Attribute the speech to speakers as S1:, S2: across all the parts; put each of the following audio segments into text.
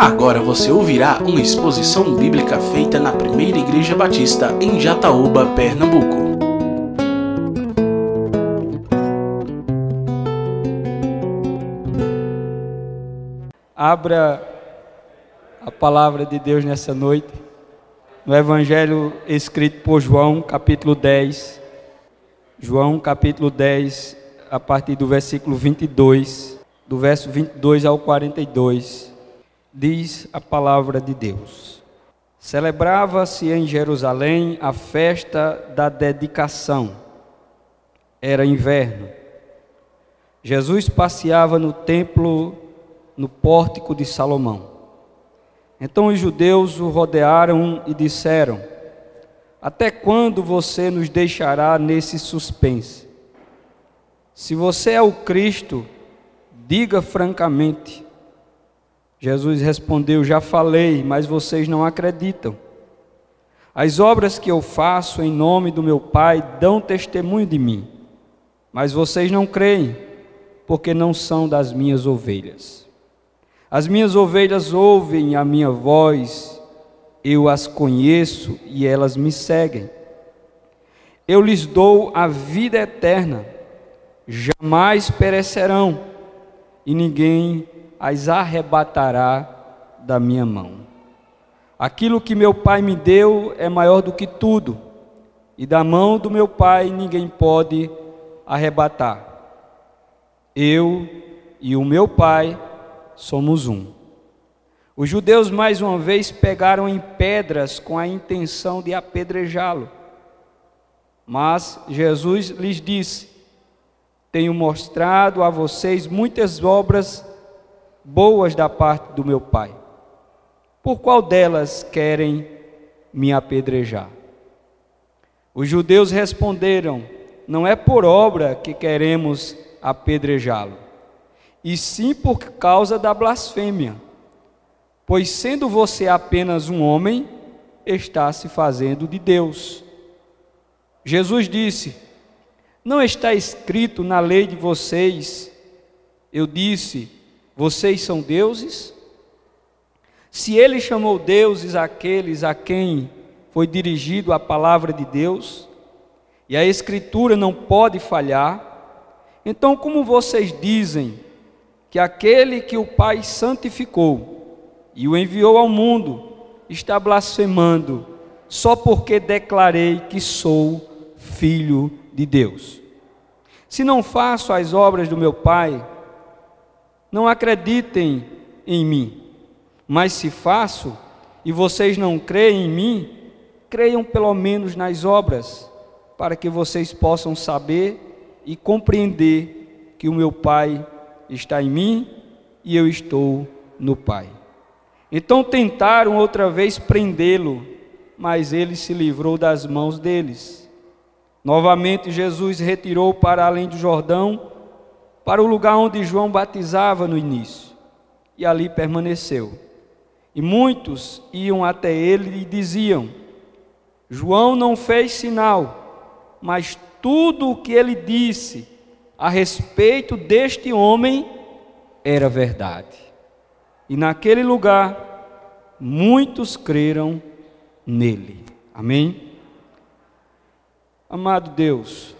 S1: Agora você ouvirá uma exposição bíblica feita na Primeira Igreja Batista em Jataúba, Pernambuco.
S2: Abra a palavra de Deus nessa noite, no Evangelho escrito por João, capítulo 10. João, capítulo 10, a partir do versículo 22, do verso 22 ao 42 diz a palavra de Deus. Celebrava-se em Jerusalém a festa da dedicação. Era inverno. Jesus passeava no templo, no pórtico de Salomão. Então os judeus o rodearam e disseram: Até quando você nos deixará nesse suspense? Se você é o Cristo, diga francamente. Jesus respondeu: Já falei, mas vocês não acreditam. As obras que eu faço em nome do meu Pai dão testemunho de mim, mas vocês não creem, porque não são das minhas ovelhas. As minhas ovelhas ouvem a minha voz, eu as conheço e elas me seguem. Eu lhes dou a vida eterna, jamais perecerão, e ninguém as arrebatará da minha mão. Aquilo que meu Pai me deu é maior do que tudo, e da mão do meu Pai ninguém pode arrebatar. Eu e o meu Pai somos um. Os judeus mais uma vez pegaram em pedras com a intenção de apedrejá-lo. Mas Jesus lhes disse: Tenho mostrado a vocês muitas obras boas da parte do meu Pai. Por qual delas querem me apedrejar? Os judeus responderam: Não é por obra que queremos apedrejá-lo, e sim por causa da blasfêmia. Pois sendo você apenas um homem, está se fazendo de Deus. Jesus disse: Não está escrito na lei de vocês, eu disse, vocês são deuses? Se ele chamou deuses aqueles a quem foi dirigido a palavra de Deus, e a Escritura não pode falhar, então como vocês dizem que aquele que o Pai santificou e o enviou ao mundo está blasfemando só porque declarei que sou filho de Deus? Se não faço as obras do meu Pai, não acreditem em mim. Mas se faço e vocês não creem em mim, creiam pelo menos nas obras, para que vocês possam saber e compreender que o meu Pai está em mim e eu estou no Pai. Então tentaram outra vez prendê-lo, mas ele se livrou das mãos deles. Novamente Jesus retirou para além do Jordão para o lugar onde João batizava no início, e ali permaneceu. E muitos iam até ele e diziam: João não fez sinal, mas tudo o que ele disse a respeito deste homem era verdade. E naquele lugar, muitos creram nele. Amém? Amado Deus,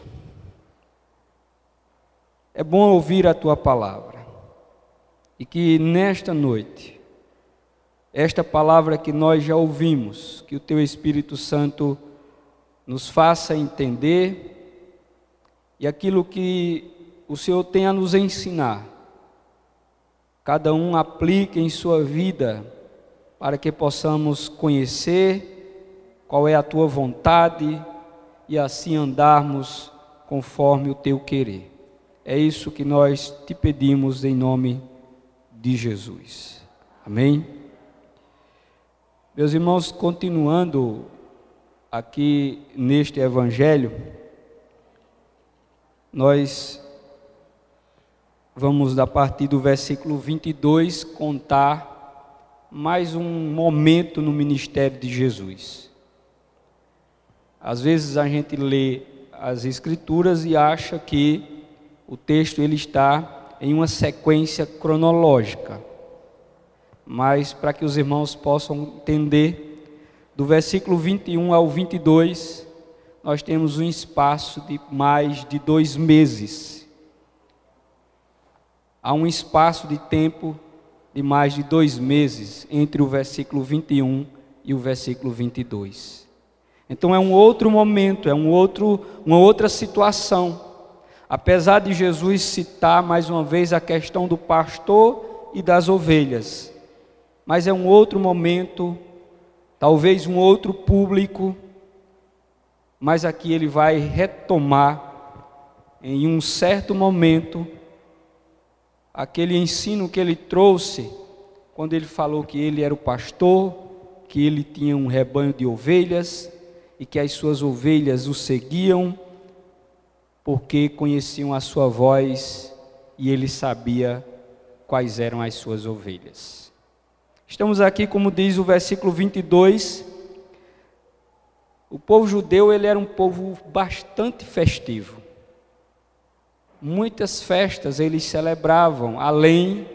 S2: é bom ouvir a tua palavra. E que nesta noite, esta palavra que nós já ouvimos, que o teu Espírito Santo nos faça entender e aquilo que o Senhor tem a nos ensinar, cada um aplique em sua vida para que possamos conhecer qual é a tua vontade e assim andarmos conforme o teu querer. É isso que nós te pedimos em nome de Jesus. Amém? Meus irmãos, continuando aqui neste Evangelho, nós vamos, a partir do versículo 22, contar mais um momento no ministério de Jesus. Às vezes a gente lê as Escrituras e acha que o texto ele está em uma sequência cronológica. mas para que os irmãos possam entender, do versículo 21 ao 22, nós temos um espaço de mais de dois meses. Há um espaço de tempo de mais de dois meses entre o versículo 21 e o versículo 22. Então é um outro momento, é um outro, uma outra situação. Apesar de Jesus citar mais uma vez a questão do pastor e das ovelhas, mas é um outro momento, talvez um outro público, mas aqui ele vai retomar em um certo momento aquele ensino que ele trouxe quando ele falou que ele era o pastor, que ele tinha um rebanho de ovelhas e que as suas ovelhas o seguiam porque conheciam a sua voz e ele sabia quais eram as suas ovelhas. Estamos aqui, como diz o versículo 22, o povo judeu ele era um povo bastante festivo. Muitas festas eles celebravam, além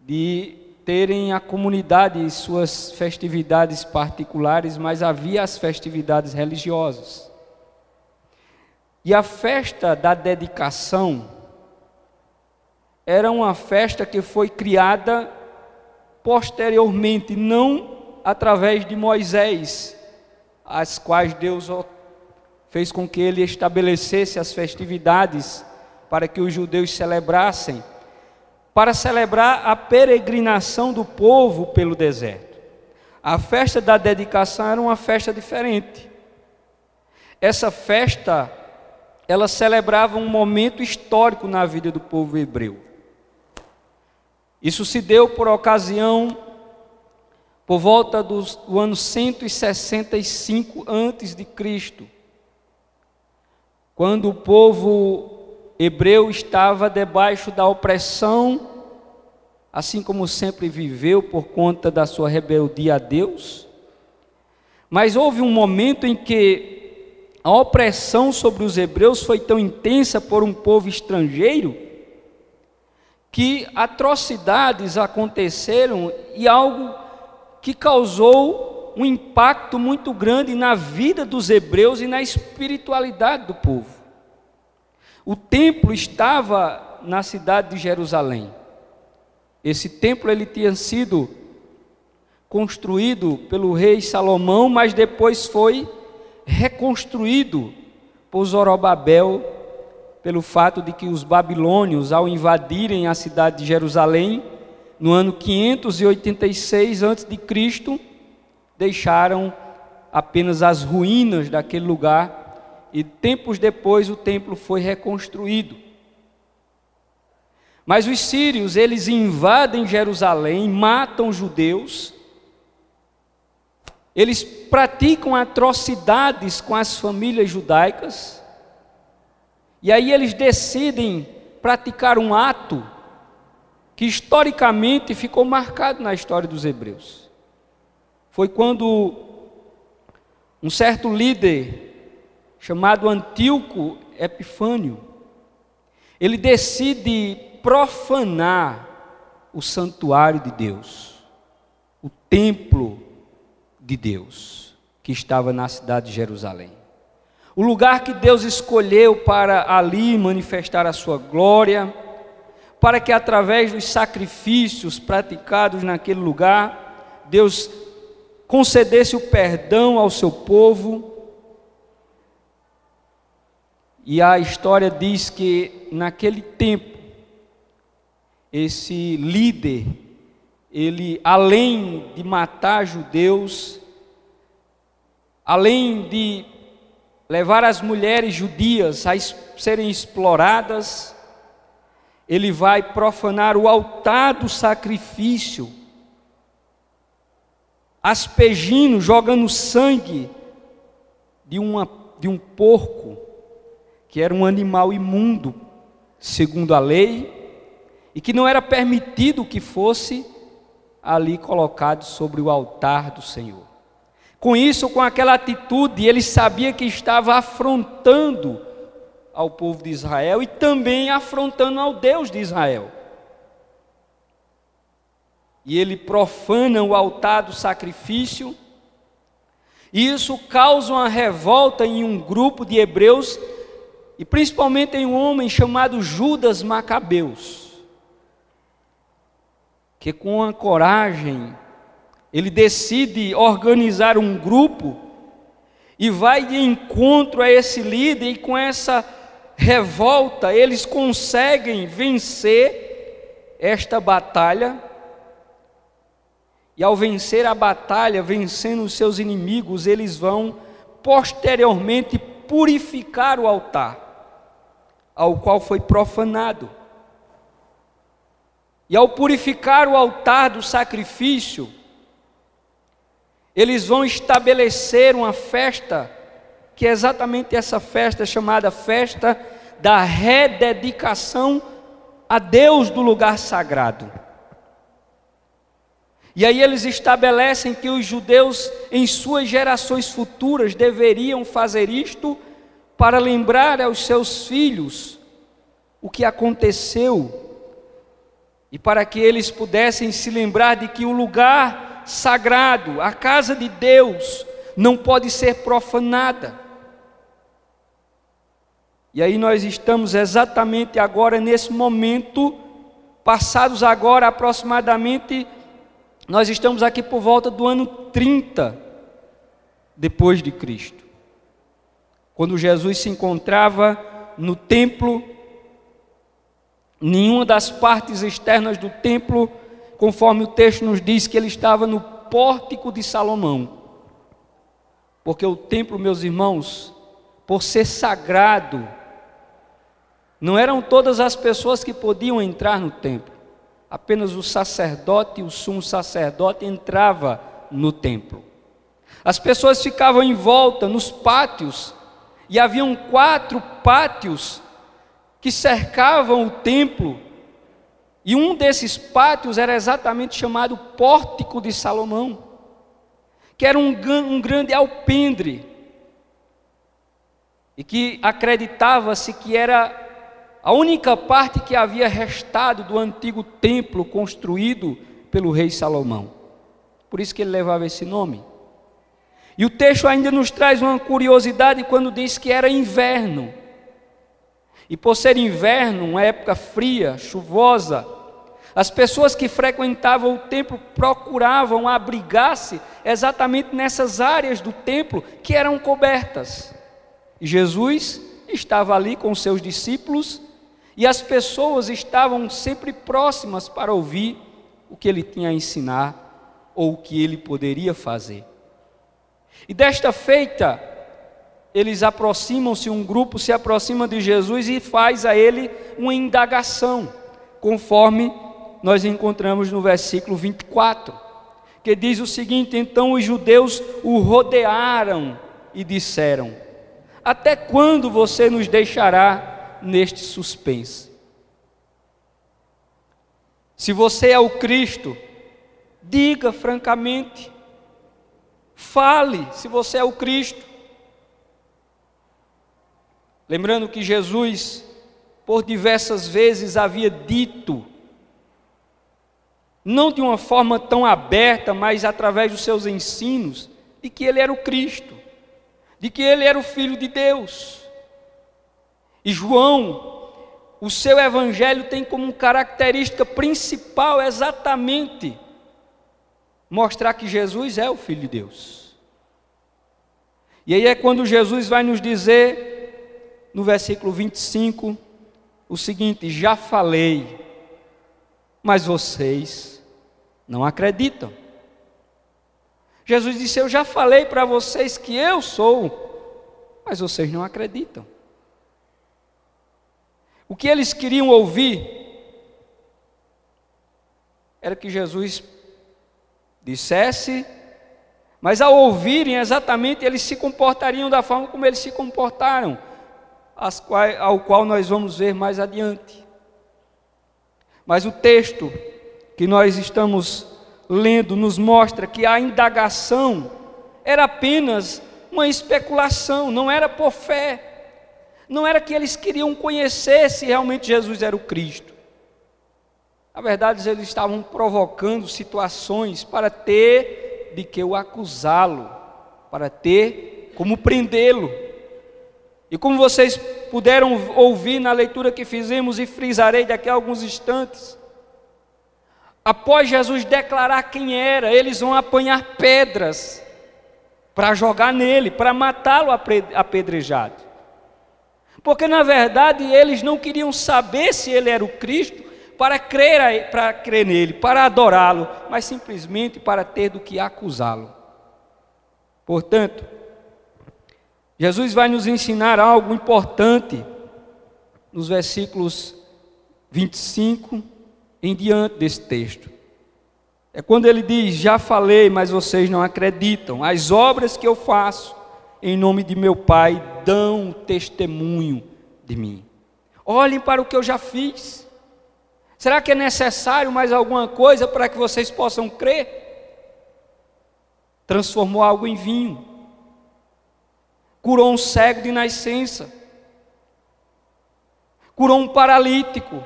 S2: de terem a comunidade suas festividades particulares, mas havia as festividades religiosas. E a festa da dedicação era uma festa que foi criada posteriormente, não através de Moisés, as quais Deus fez com que ele estabelecesse as festividades para que os judeus celebrassem para celebrar a peregrinação do povo pelo deserto. A festa da dedicação era uma festa diferente. Essa festa, ela celebrava um momento histórico na vida do povo hebreu. Isso se deu por ocasião por volta do, do ano 165 antes de Cristo, quando o povo hebreu estava debaixo da opressão, assim como sempre viveu por conta da sua rebeldia a Deus. Mas houve um momento em que a opressão sobre os hebreus foi tão intensa por um povo estrangeiro que atrocidades aconteceram e algo que causou um impacto muito grande na vida dos hebreus e na espiritualidade do povo. O templo estava na cidade de Jerusalém. Esse templo ele tinha sido construído pelo rei Salomão, mas depois foi reconstruído por Zorobabel, pelo fato de que os babilônios, ao invadirem a cidade de Jerusalém, no ano 586 a.C., deixaram apenas as ruínas daquele lugar e tempos depois o templo foi reconstruído. Mas os sírios, eles invadem Jerusalém, matam judeus, eles praticam atrocidades com as famílias judaicas, e aí eles decidem praticar um ato que historicamente ficou marcado na história dos hebreus. Foi quando um certo líder chamado Antíoco Epifânio, ele decide profanar o santuário de Deus, o templo de Deus, que estava na cidade de Jerusalém. O lugar que Deus escolheu para ali manifestar a sua glória, para que através dos sacrifícios praticados naquele lugar, Deus concedesse o perdão ao seu povo e a história diz que naquele tempo, esse líder, ele além de matar judeus, além de levar as mulheres judias a serem exploradas, ele vai profanar o altar do sacrifício, aspegindo, jogando sangue de, uma, de um porco que era um animal imundo, segundo a lei, e que não era permitido que fosse ali colocado sobre o altar do Senhor. Com isso, com aquela atitude, ele sabia que estava afrontando ao povo de Israel e também afrontando ao Deus de Israel. e ele profana o altar do sacrifício. E isso causa uma revolta em um grupo de hebreus, e principalmente em um homem chamado Judas Macabeus, que com a coragem, ele decide organizar um grupo e vai de encontro a esse líder, e com essa revolta eles conseguem vencer esta batalha e ao vencer a batalha, vencendo os seus inimigos, eles vão posteriormente purificar o altar, ao qual foi profanado. E ao purificar o altar do sacrifício, eles vão estabelecer uma festa, que é exatamente essa festa chamada festa da rededicação a Deus do lugar sagrado. E aí eles estabelecem que os judeus, em suas gerações futuras, deveriam fazer isto para lembrar aos seus filhos o que aconteceu e para que eles pudessem se lembrar de que o lugar sagrado, a casa de Deus, não pode ser profanada. E aí nós estamos exatamente agora nesse momento, passados agora aproximadamente nós estamos aqui por volta do ano 30 depois de Cristo. Quando Jesus se encontrava no templo, nenhuma das partes externas do templo, conforme o texto nos diz que ele estava no pórtico de Salomão. Porque o templo, meus irmãos, por ser sagrado, não eram todas as pessoas que podiam entrar no templo apenas o sacerdote, o sumo sacerdote, entrava no templo. As pessoas ficavam em volta nos pátios, e haviam quatro pátios que cercavam o templo, e um desses pátios era exatamente chamado Pórtico de Salomão, que era um, um grande alpendre, e que acreditava-se que era a única parte que havia restado do antigo templo construído pelo rei Salomão. Por isso que ele levava esse nome. E o texto ainda nos traz uma curiosidade quando diz que era inverno. E por ser inverno, uma época fria, chuvosa, as pessoas que frequentavam o templo procuravam abrigar-se exatamente nessas áreas do templo que eram cobertas. E Jesus estava ali com seus discípulos e as pessoas estavam sempre próximas para ouvir o que ele tinha a ensinar ou o que ele poderia fazer. E desta feita, eles aproximam-se, um grupo se aproxima de Jesus e faz a ele uma indagação, conforme nós encontramos no versículo 24, que diz o seguinte: Então os judeus o rodearam e disseram: Até quando você nos deixará neste suspense. Se você é o Cristo, diga francamente, fale se você é o Cristo. Lembrando que Jesus, por diversas vezes, havia dito, não de uma forma tão aberta, mas através dos seus ensinos, de que ele era o Cristo, de que ele era o Filho de Deus. E João, o seu evangelho tem como característica principal exatamente mostrar que Jesus é o Filho de Deus. E aí é quando Jesus vai nos dizer, no versículo 25, o seguinte: Já falei, mas vocês não acreditam. Jesus disse: Eu já falei para vocês que eu sou, mas vocês não acreditam. O que eles queriam ouvir era que Jesus dissesse, mas ao ouvirem exatamente, eles se comportariam da forma como eles se comportaram, quais, ao qual nós vamos ver mais adiante. Mas o texto que nós estamos lendo nos mostra que a indagação era apenas uma especulação, não era por fé. Não era que eles queriam conhecer se realmente Jesus era o Cristo. Na verdade, eles estavam provocando situações para ter de que o acusá-lo, para ter como prendê-lo. E como vocês puderam ouvir na leitura que fizemos e frisarei daqui a alguns instantes, após Jesus declarar quem era, eles vão apanhar pedras para jogar nele, para matá-lo apedrejado. Porque na verdade eles não queriam saber se ele era o Cristo para crer, para crer nele, para adorá-lo, mas simplesmente para ter do que acusá-lo. Portanto, Jesus vai nos ensinar algo importante nos versículos 25 em diante desse texto. É quando ele diz: Já falei, mas vocês não acreditam. As obras que eu faço em nome de meu Pai dão testemunho de mim. Olhem para o que eu já fiz. Será que é necessário mais alguma coisa para que vocês possam crer? Transformou algo em vinho curou um cego de nascença, curou um paralítico,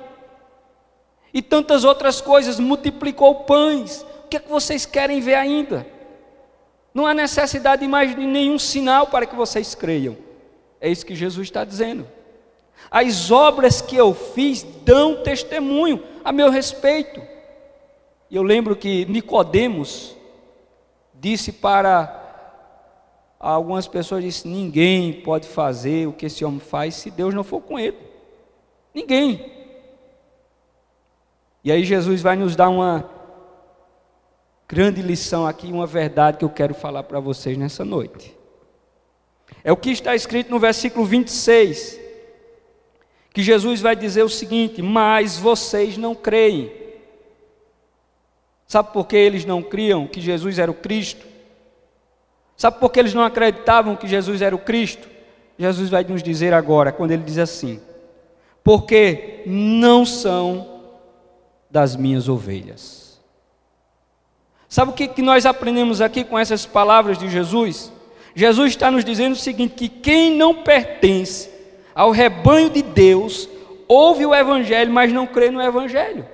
S2: e tantas outras coisas, multiplicou pães. O que é que vocês querem ver ainda? Não há necessidade de mais de nenhum sinal para que vocês creiam. É isso que Jesus está dizendo. As obras que eu fiz dão testemunho a meu respeito. E eu lembro que Nicodemos disse para Algumas pessoas dizem: ninguém pode fazer o que esse homem faz se Deus não for com ele. Ninguém. E aí Jesus vai nos dar uma grande lição aqui, uma verdade que eu quero falar para vocês nessa noite. É o que está escrito no versículo 26, que Jesus vai dizer o seguinte: Mas vocês não creem. Sabe por que eles não criam que Jesus era o Cristo? Sabe por que eles não acreditavam que Jesus era o Cristo? Jesus vai nos dizer agora, quando ele diz assim: Porque não são das minhas ovelhas. Sabe o que, que nós aprendemos aqui com essas palavras de Jesus? Jesus está nos dizendo o seguinte: que quem não pertence ao rebanho de Deus, ouve o Evangelho, mas não crê no Evangelho.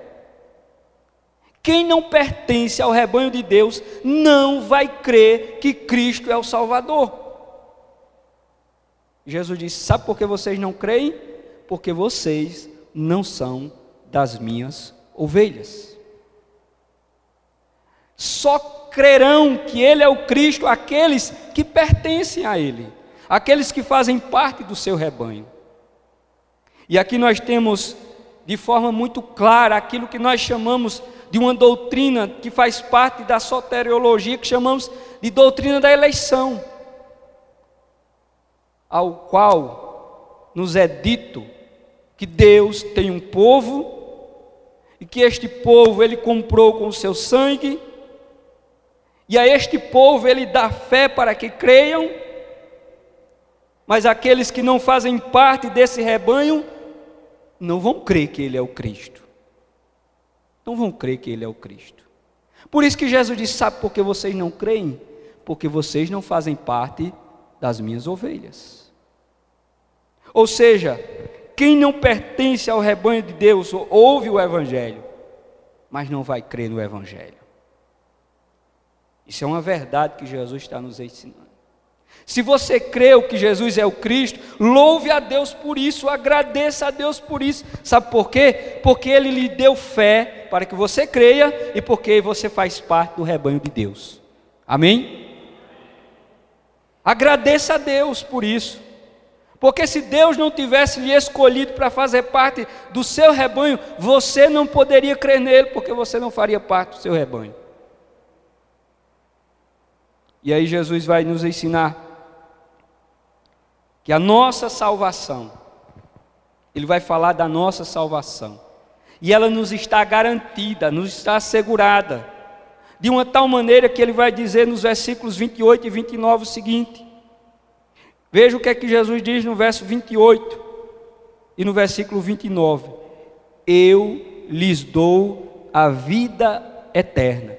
S2: Quem não pertence ao rebanho de Deus não vai crer que Cristo é o Salvador. Jesus disse: Sabe por que vocês não creem? Porque vocês não são das minhas ovelhas. Só crerão que Ele é o Cristo aqueles que pertencem a Ele, aqueles que fazem parte do seu rebanho. E aqui nós temos de forma muito clara aquilo que nós chamamos de uma doutrina que faz parte da soteriologia, que chamamos de doutrina da eleição, ao qual nos é dito que Deus tem um povo e que este povo ele comprou com o seu sangue, e a este povo ele dá fé para que creiam, mas aqueles que não fazem parte desse rebanho não vão crer que ele é o Cristo não vão crer que Ele é o Cristo. Por isso que Jesus disse: Sabe por que vocês não creem? Porque vocês não fazem parte das minhas ovelhas. Ou seja, quem não pertence ao rebanho de Deus ouve o Evangelho, mas não vai crer no Evangelho. Isso é uma verdade que Jesus está nos ensinando. Se você creu que Jesus é o Cristo, louve a Deus por isso, agradeça a Deus por isso. Sabe por quê? Porque Ele lhe deu fé para que você creia e porque você faz parte do rebanho de Deus. Amém? Agradeça a Deus por isso. Porque se Deus não tivesse lhe escolhido para fazer parte do seu rebanho, você não poderia crer nele, porque você não faria parte do seu rebanho. E aí Jesus vai nos ensinar que a nossa salvação, ele vai falar da nossa salvação, e ela nos está garantida, nos está assegurada, de uma tal maneira que ele vai dizer nos versículos 28 e 29 o seguinte: veja o que é que Jesus diz no verso 28 e no versículo 29: Eu lhes dou a vida eterna,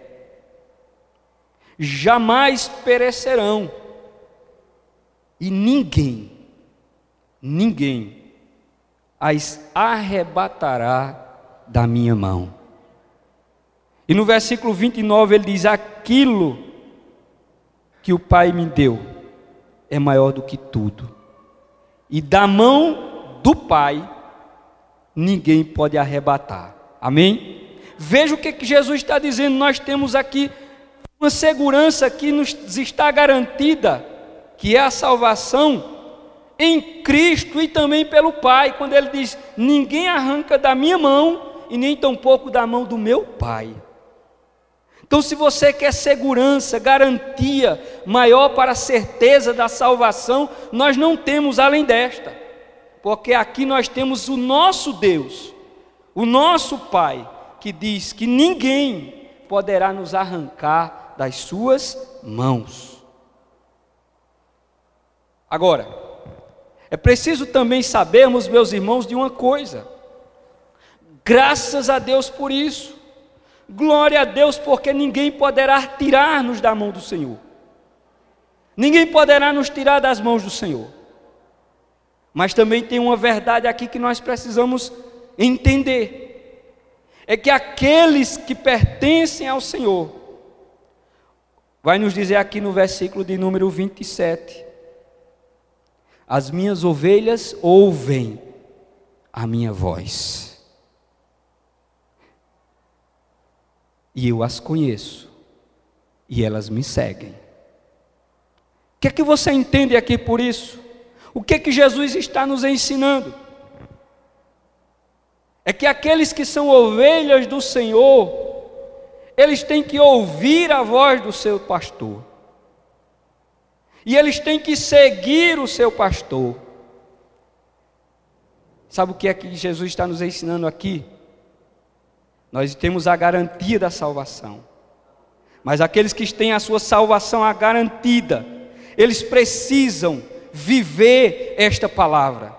S2: jamais perecerão, e ninguém ninguém as arrebatará da minha mão. E no versículo 29 ele diz: Aquilo que o Pai me deu é maior do que tudo, e da mão do Pai ninguém pode arrebatar. Amém? Veja o que, que Jesus está dizendo. Nós temos aqui uma segurança que nos está garantida, que é a salvação em Cristo e também pelo Pai, quando ele diz: Ninguém arranca da minha mão e nem tampouco da mão do meu Pai. Então, se você quer segurança, garantia maior para a certeza da salvação, nós não temos além desta, porque aqui nós temos o nosso Deus, o nosso Pai, que diz que ninguém poderá nos arrancar das suas mãos. Agora, é preciso também sabermos, meus irmãos, de uma coisa. Graças a Deus por isso. Glória a Deus, porque ninguém poderá tirar-nos da mão do Senhor. Ninguém poderá nos tirar das mãos do Senhor. Mas também tem uma verdade aqui que nós precisamos entender: é que aqueles que pertencem ao Senhor, vai nos dizer aqui no versículo de número 27, as minhas ovelhas ouvem a minha voz. E eu as conheço, e elas me seguem. O que é que você entende aqui por isso? O que é que Jesus está nos ensinando? É que aqueles que são ovelhas do Senhor, eles têm que ouvir a voz do seu pastor. E eles têm que seguir o seu pastor. Sabe o que é que Jesus está nos ensinando aqui? Nós temos a garantia da salvação. Mas aqueles que têm a sua salvação garantida, eles precisam viver esta palavra.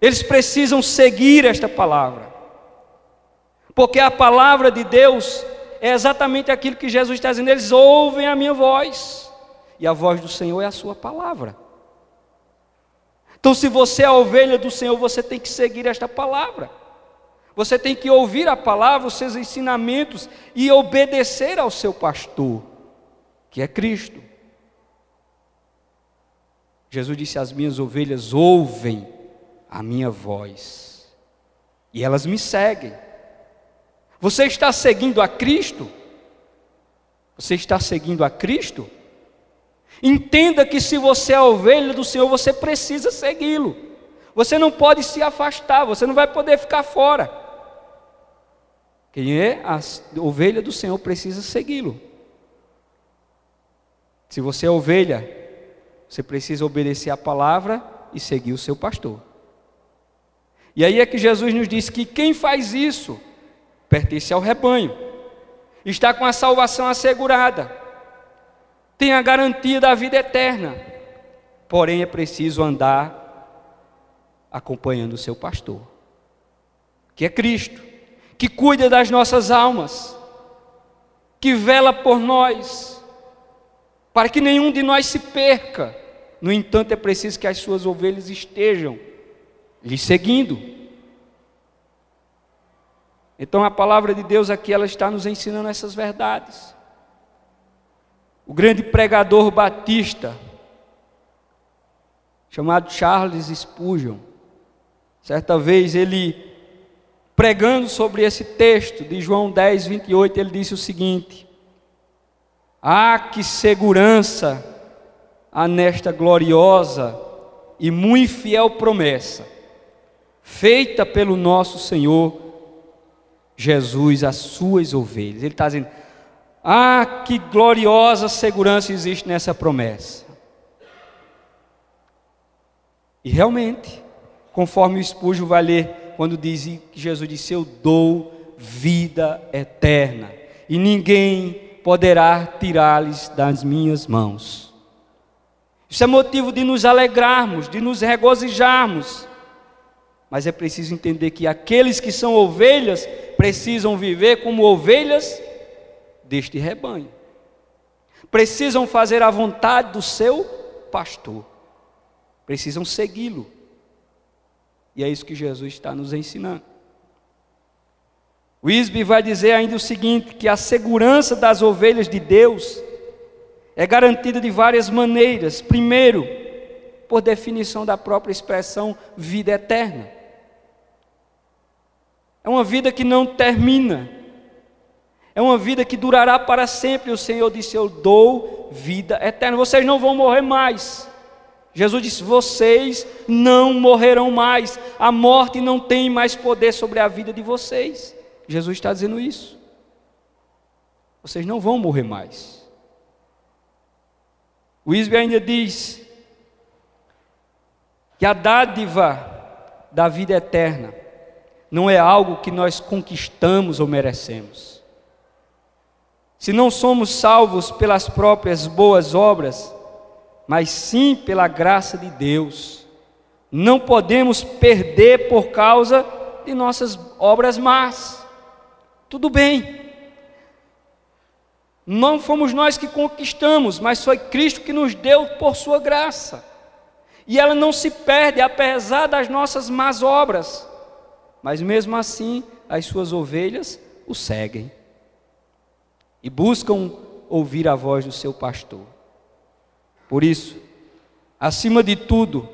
S2: Eles precisam seguir esta palavra. Porque a palavra de Deus é exatamente aquilo que Jesus está dizendo. Eles ouvem a minha voz. E a voz do Senhor é a sua palavra. Então, se você é a ovelha do Senhor, você tem que seguir esta palavra. Você tem que ouvir a palavra, os seus ensinamentos e obedecer ao seu pastor, que é Cristo. Jesus disse: As minhas ovelhas ouvem a minha voz e elas me seguem. Você está seguindo a Cristo? Você está seguindo a Cristo? Entenda que se você é ovelha do Senhor, você precisa segui-lo. Você não pode se afastar, você não vai poder ficar fora. Quem é a ovelha do Senhor precisa segui-lo. Se você é ovelha, você precisa obedecer a palavra e seguir o seu pastor. E aí é que Jesus nos diz que quem faz isso pertence ao rebanho, está com a salvação assegurada, tem a garantia da vida eterna, porém é preciso andar acompanhando o seu pastor, que é Cristo que cuida das nossas almas, que vela por nós, para que nenhum de nós se perca. No entanto, é preciso que as suas ovelhas estejam lhe seguindo. Então a palavra de Deus aqui ela está nos ensinando essas verdades. O grande pregador batista, chamado Charles Spurgeon, certa vez ele pregando sobre esse texto de João 10, 28, ele disse o seguinte: Ah, que segurança há nesta gloriosa e muito fiel promessa, feita pelo nosso Senhor Jesus às suas ovelhas. Ele está dizendo: Ah, que gloriosa segurança existe nessa promessa. E realmente, conforme o Espúgio vai ler quando diz Jesus disse: Eu dou vida eterna, e ninguém poderá tirá-lhes das minhas mãos. Isso é motivo de nos alegrarmos, de nos regozijarmos. Mas é preciso entender que aqueles que são ovelhas precisam viver como ovelhas deste rebanho. Precisam fazer a vontade do seu pastor. Precisam segui-lo. E é isso que Jesus está nos ensinando. Wisby vai dizer ainda o seguinte: que a segurança das ovelhas de Deus é garantida de várias maneiras. Primeiro, por definição da própria expressão vida eterna. É uma vida que não termina. É uma vida que durará para sempre. O Senhor disse: Eu dou vida eterna. Vocês não vão morrer mais. Jesus disse: Vocês não morrerão mais. A morte não tem mais poder sobre a vida de vocês. Jesus está dizendo isso. Vocês não vão morrer mais. O Isbe ainda diz que a dádiva da vida eterna não é algo que nós conquistamos ou merecemos. Se não somos salvos pelas próprias boas obras, mas sim pela graça de Deus, não podemos perder por causa de nossas obras más. Tudo bem. Não fomos nós que conquistamos, mas foi Cristo que nos deu por sua graça. E ela não se perde apesar das nossas más obras. Mas mesmo assim, as suas ovelhas o seguem e buscam ouvir a voz do seu pastor. Por isso, acima de tudo,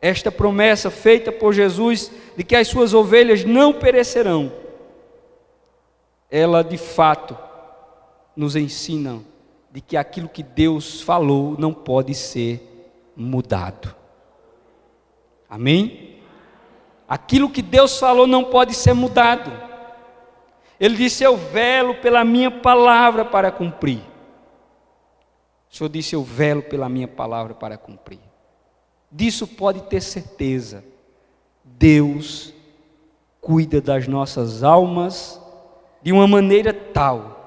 S2: esta promessa feita por Jesus de que as suas ovelhas não perecerão, ela de fato nos ensina de que aquilo que Deus falou não pode ser mudado. Amém? Aquilo que Deus falou não pode ser mudado. Ele disse: Eu velo pela minha palavra para cumprir. O Senhor disse: Eu velo pela minha palavra para cumprir. Disso pode ter certeza. Deus cuida das nossas almas de uma maneira tal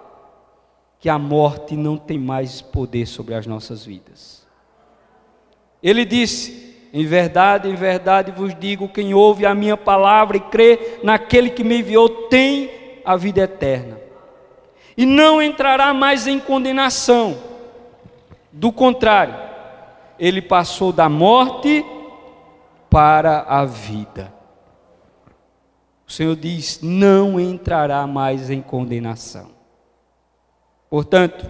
S2: que a morte não tem mais poder sobre as nossas vidas. Ele disse: Em verdade, em verdade vos digo: quem ouve a minha palavra e crê naquele que me enviou tem a vida eterna, e não entrará mais em condenação. Do contrário, ele passou da morte para a vida. O Senhor diz: não entrará mais em condenação. Portanto,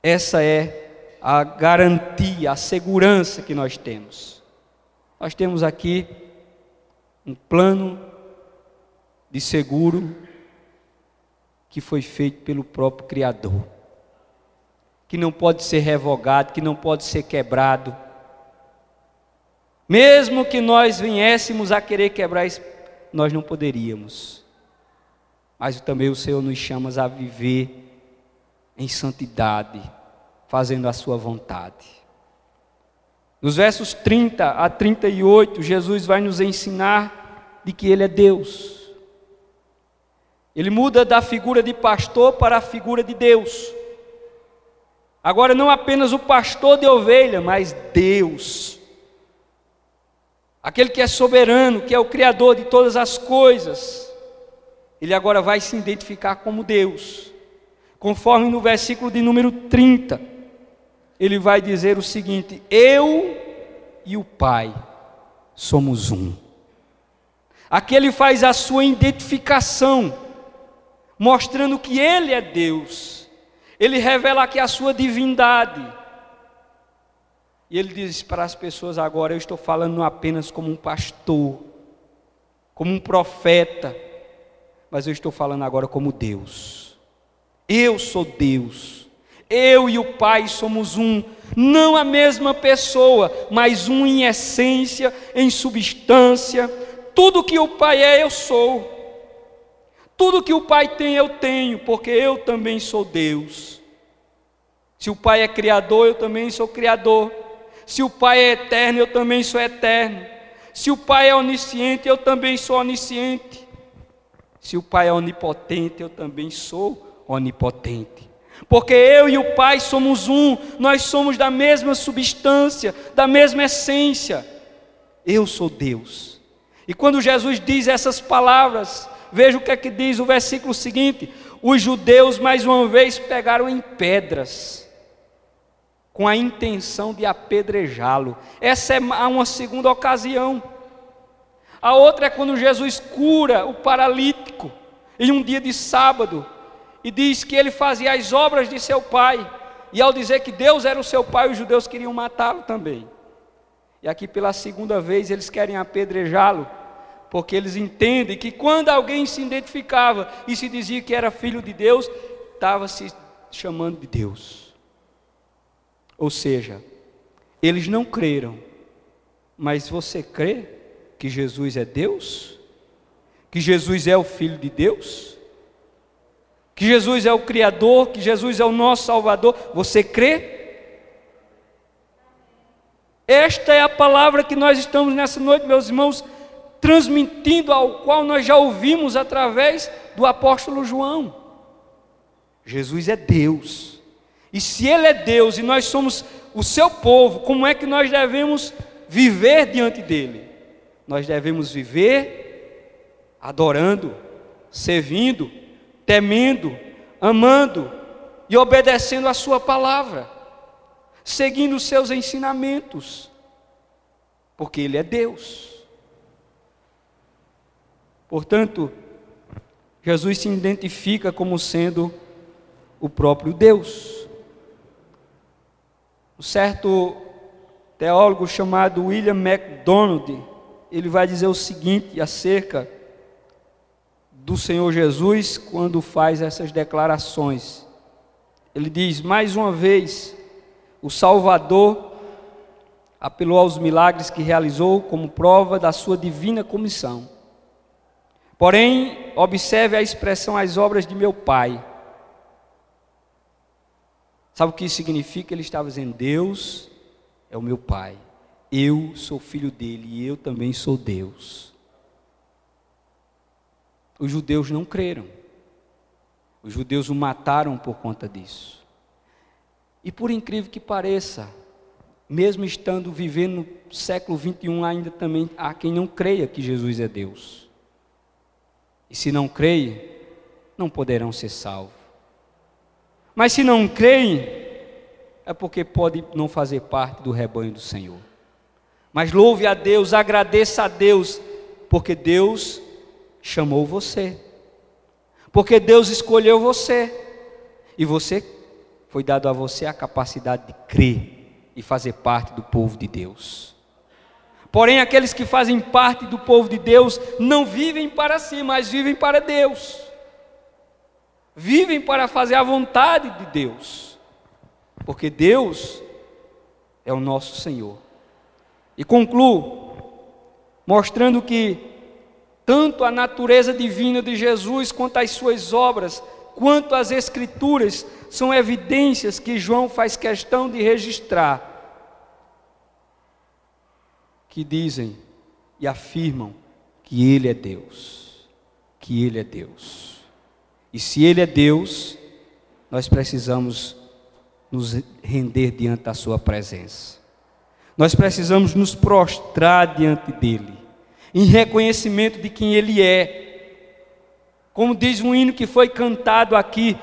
S2: essa é a garantia, a segurança que nós temos. Nós temos aqui um plano de seguro que foi feito pelo próprio Criador, que não pode ser revogado, que não pode ser quebrado. Mesmo que nós viéssemos a querer quebrar esse nós não poderíamos. Mas também o Senhor nos chama a viver em santidade, fazendo a sua vontade. Nos versos 30 a 38, Jesus vai nos ensinar de que Ele é Deus. Ele muda da figura de pastor para a figura de Deus. Agora, não apenas o pastor de ovelha, mas Deus. Aquele que é soberano, que é o Criador de todas as coisas, ele agora vai se identificar como Deus, conforme no versículo de número 30, ele vai dizer o seguinte: Eu e o Pai somos um. Aqui ele faz a sua identificação, mostrando que ele é Deus, ele revela aqui a sua divindade, e ele diz para as pessoas agora: Eu estou falando apenas como um pastor, como um profeta, mas eu estou falando agora como Deus. Eu sou Deus. Eu e o Pai somos um, não a mesma pessoa, mas um em essência, em substância. Tudo que o Pai é, eu sou. Tudo que o Pai tem, eu tenho, porque eu também sou Deus. Se o Pai é criador, eu também sou criador. Se o Pai é eterno, eu também sou eterno. Se o Pai é onisciente, eu também sou onisciente. Se o Pai é onipotente, eu também sou onipotente. Porque eu e o Pai somos um, nós somos da mesma substância, da mesma essência. Eu sou Deus. E quando Jesus diz essas palavras, veja o que é que diz o versículo seguinte: os judeus mais uma vez pegaram em pedras com a intenção de apedrejá-lo. Essa é uma segunda ocasião. A outra é quando Jesus cura o paralítico em um dia de sábado, e diz que ele fazia as obras de seu pai, e ao dizer que Deus era o seu pai, os judeus queriam matá-lo também. E aqui pela segunda vez eles querem apedrejá-lo, porque eles entendem que quando alguém se identificava e se dizia que era filho de Deus, estava se chamando de Deus. Ou seja, eles não creram, mas você crê que Jesus é Deus? Que Jesus é o Filho de Deus? Que Jesus é o Criador? Que Jesus é o nosso Salvador? Você crê? Esta é a palavra que nós estamos nessa noite, meus irmãos, transmitindo ao qual nós já ouvimos através do apóstolo João. Jesus é Deus. E se Ele é Deus e nós somos o seu povo, como é que nós devemos viver diante dele? Nós devemos viver adorando, servindo, temendo, amando e obedecendo a Sua palavra, seguindo os seus ensinamentos, porque Ele é Deus. Portanto, Jesus se identifica como sendo o próprio Deus. Um certo teólogo chamado William MacDonald, ele vai dizer o seguinte acerca do Senhor Jesus quando faz essas declarações. Ele diz: mais uma vez, o Salvador apelou aos milagres que realizou como prova da sua divina comissão. Porém, observe a expressão as obras de meu Pai. Sabe o que isso significa? Ele estava dizendo: Deus é o meu Pai, eu sou filho dele e eu também sou Deus. Os judeus não creram, os judeus o mataram por conta disso. E por incrível que pareça, mesmo estando vivendo no século 21, ainda também há quem não creia que Jesus é Deus. E se não creem, não poderão ser salvos. Mas se não creem, é porque pode não fazer parte do rebanho do Senhor. Mas louve a Deus, agradeça a Deus, porque Deus chamou você. Porque Deus escolheu você. E você foi dado a você a capacidade de crer e fazer parte do povo de Deus. Porém, aqueles que fazem parte do povo de Deus não vivem para si, mas vivem para Deus. Vivem para fazer a vontade de Deus. Porque Deus é o nosso Senhor. E concluo mostrando que tanto a natureza divina de Jesus quanto as suas obras, quanto as escrituras são evidências que João faz questão de registrar que dizem e afirmam que Ele é Deus, que Ele é Deus. E se Ele é Deus, nós precisamos nos render diante da Sua presença. Nós precisamos nos prostrar diante dEle, em reconhecimento de quem Ele é. Como diz um hino que foi cantado aqui,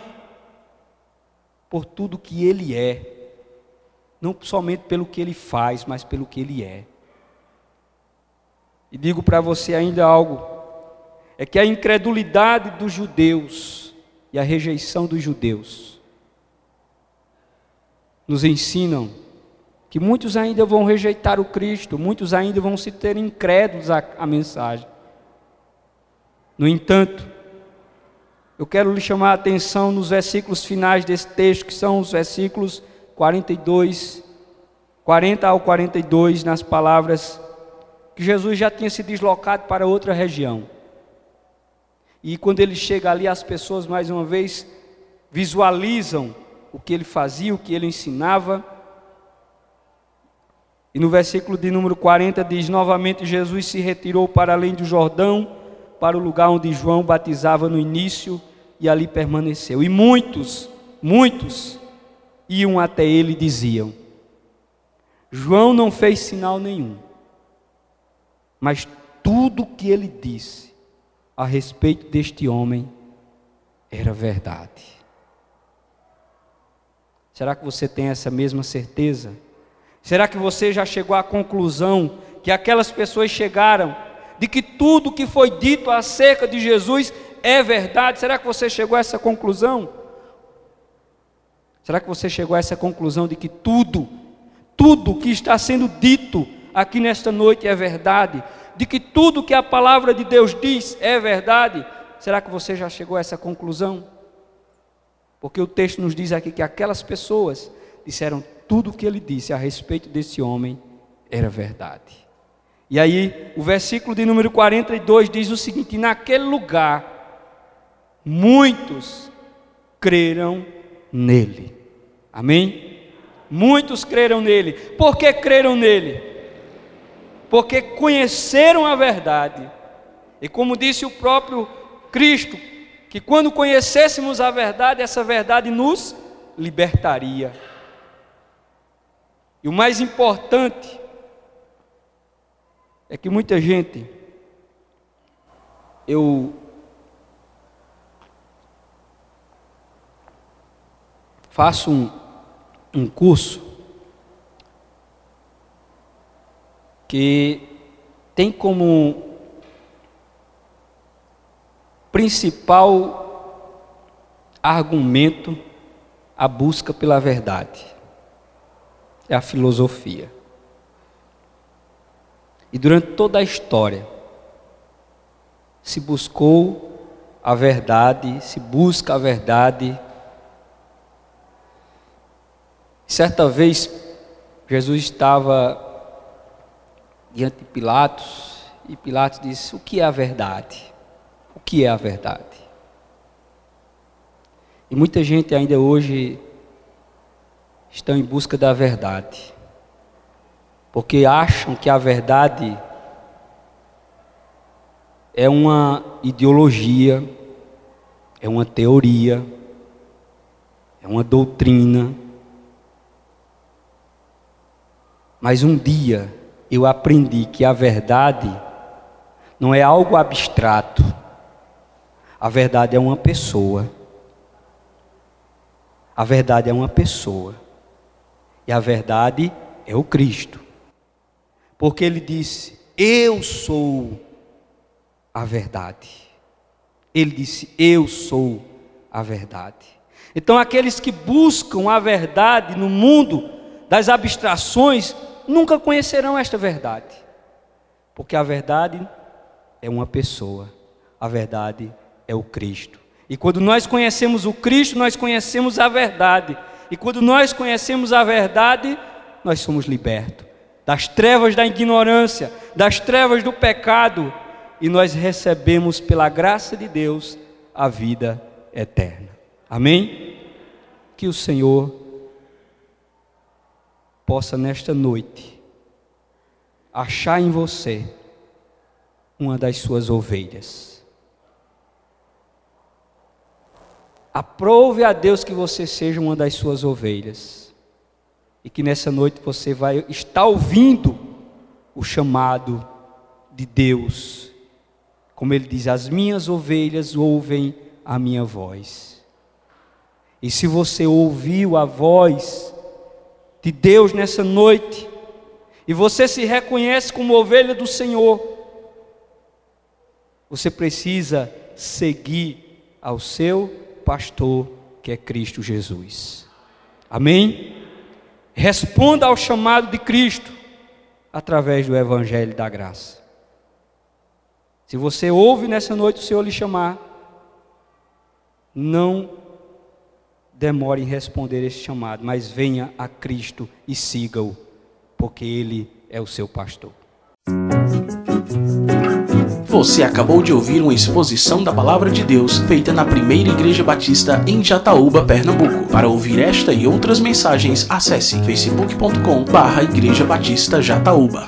S2: por tudo que Ele é, não somente pelo que Ele faz, mas pelo que Ele é. E digo para você ainda algo: é que a incredulidade dos judeus e a rejeição dos judeus nos ensinam que muitos ainda vão rejeitar o Cristo, muitos ainda vão se ter incrédulos à, à mensagem. No entanto, eu quero lhe chamar a atenção nos versículos finais desse texto, que são os versículos 42, 40 ao 42, nas palavras que Jesus já tinha se deslocado para outra região. E quando ele chega ali, as pessoas mais uma vez visualizam o que ele fazia, o que ele ensinava. E no versículo de número 40 diz: Novamente Jesus se retirou para além do Jordão, para o lugar onde João batizava no início, e ali permaneceu. E muitos, muitos iam até ele e diziam: João não fez sinal nenhum mas tudo que ele disse a respeito deste homem era verdade. Será que você tem essa mesma certeza? Será que você já chegou à conclusão que aquelas pessoas chegaram de que tudo que foi dito acerca de Jesus é verdade? Será que você chegou a essa conclusão? Será que você chegou a essa conclusão de que tudo, tudo que está sendo dito aqui nesta noite é verdade? De que tudo que a palavra de Deus diz é verdade? Será que você já chegou a essa conclusão? Porque o texto nos diz aqui que aquelas pessoas disseram tudo o que ele disse a respeito desse homem era verdade. E aí, o versículo de número 42 diz o seguinte: Naquele lugar, muitos creram nele. Amém? Muitos creram nele. Por que creram nele? Porque conheceram a verdade. E como disse o próprio Cristo, que quando conhecêssemos a verdade, essa verdade nos libertaria. E o mais importante é que muita gente, eu faço um, um curso que tem como principal argumento a busca pela verdade. É a filosofia. E durante toda a história, se buscou a verdade, se busca a verdade. Certa vez, Jesus estava diante de Pilatos e Pilatos disse: O que é a verdade? O que é a verdade? E muita gente ainda hoje está em busca da verdade porque acham que a verdade é uma ideologia, é uma teoria, é uma doutrina. Mas um dia eu aprendi que a verdade não é algo abstrato, a verdade é uma pessoa. A verdade é uma pessoa. E a verdade é o Cristo porque ele disse: Eu sou a verdade. Ele disse: Eu sou a verdade. Então, aqueles que buscam a verdade no mundo das abstrações nunca conhecerão esta verdade, porque a verdade é uma pessoa, a verdade é o Cristo. E quando nós conhecemos o Cristo, nós conhecemos a verdade. E quando nós conhecemos a verdade, nós somos libertos das trevas da ignorância, das trevas do pecado, e nós recebemos pela graça de Deus a vida eterna. Amém? Que o Senhor possa nesta noite achar em você uma das suas ovelhas. Aprove a Deus que você seja uma das suas ovelhas e que nessa noite você vai estar ouvindo o chamado de Deus. Como ele diz: As minhas ovelhas ouvem a minha voz. E se você ouviu a voz de Deus nessa noite, e você se reconhece como ovelha do Senhor, você precisa seguir ao seu pastor, que é Cristo Jesus. Amém? Responda ao chamado de Cristo através do Evangelho da Graça. Se você ouve nessa noite o Senhor lhe chamar, não demore em responder esse chamado, mas venha a Cristo e siga-o, porque Ele é o seu pastor.
S1: Você acabou de ouvir uma exposição da Palavra de Deus feita na Primeira Igreja Batista em Jataúba, Pernambuco. Para ouvir esta e outras mensagens, acesse facebook.com/barra Igreja Batista Jataúba.